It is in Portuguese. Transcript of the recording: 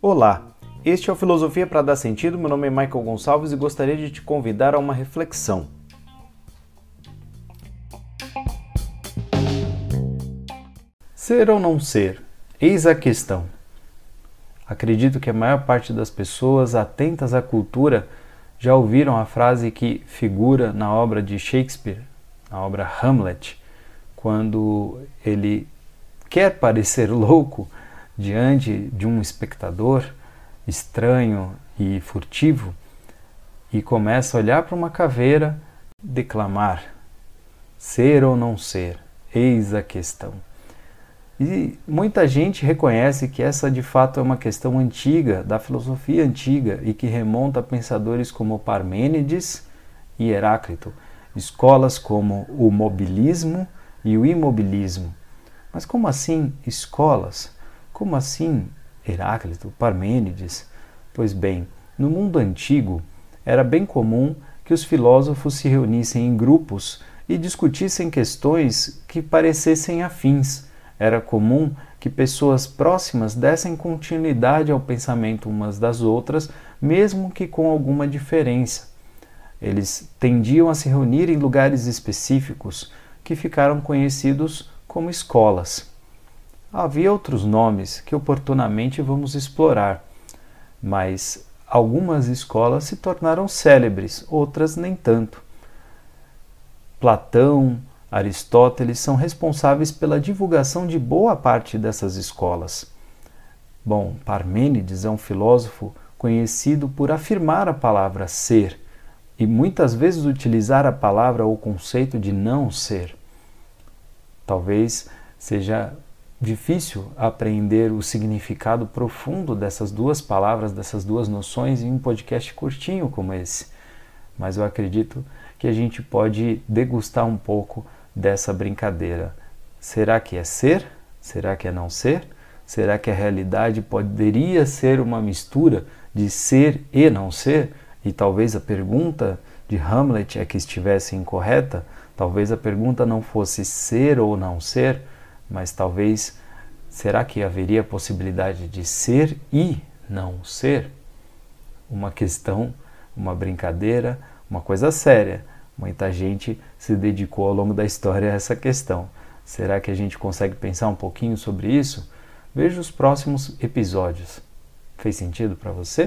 Olá, este é o Filosofia para Dar Sentido. Meu nome é Michael Gonçalves e gostaria de te convidar a uma reflexão. Ser ou não ser? Eis a questão. Acredito que a maior parte das pessoas atentas à cultura já ouviram a frase que figura na obra de Shakespeare, na obra Hamlet, quando ele quer parecer louco diante de um espectador estranho e furtivo e começa a olhar para uma caveira, declamar: ser ou não ser, eis a questão. E muita gente reconhece que essa de fato é uma questão antiga, da filosofia antiga, e que remonta a pensadores como Parmênides e Heráclito, escolas como o mobilismo e o imobilismo. Mas como assim escolas? Como assim Heráclito, Parmênides? Pois bem, no mundo antigo era bem comum que os filósofos se reunissem em grupos e discutissem questões que parecessem afins era comum que pessoas próximas dessem continuidade ao pensamento umas das outras, mesmo que com alguma diferença. Eles tendiam a se reunir em lugares específicos que ficaram conhecidos como escolas. Havia outros nomes que oportunamente vamos explorar, mas algumas escolas se tornaram célebres, outras nem tanto. Platão, Aristóteles são responsáveis pela divulgação de boa parte dessas escolas. Bom, Parmênides é um filósofo conhecido por afirmar a palavra ser e muitas vezes utilizar a palavra ou conceito de não ser. Talvez seja difícil apreender o significado profundo dessas duas palavras, dessas duas noções em um podcast curtinho como esse, mas eu acredito que a gente pode degustar um pouco dessa brincadeira. Será que é ser? Será que é não ser? Será que a realidade poderia ser uma mistura de ser e não ser? E talvez a pergunta de Hamlet é que estivesse incorreta, talvez a pergunta não fosse ser ou não ser, mas talvez será que haveria possibilidade de ser e não ser? Uma questão, uma brincadeira, uma coisa séria Muita gente se dedicou ao longo da história a essa questão. Será que a gente consegue pensar um pouquinho sobre isso? Veja os próximos episódios. Fez sentido para você?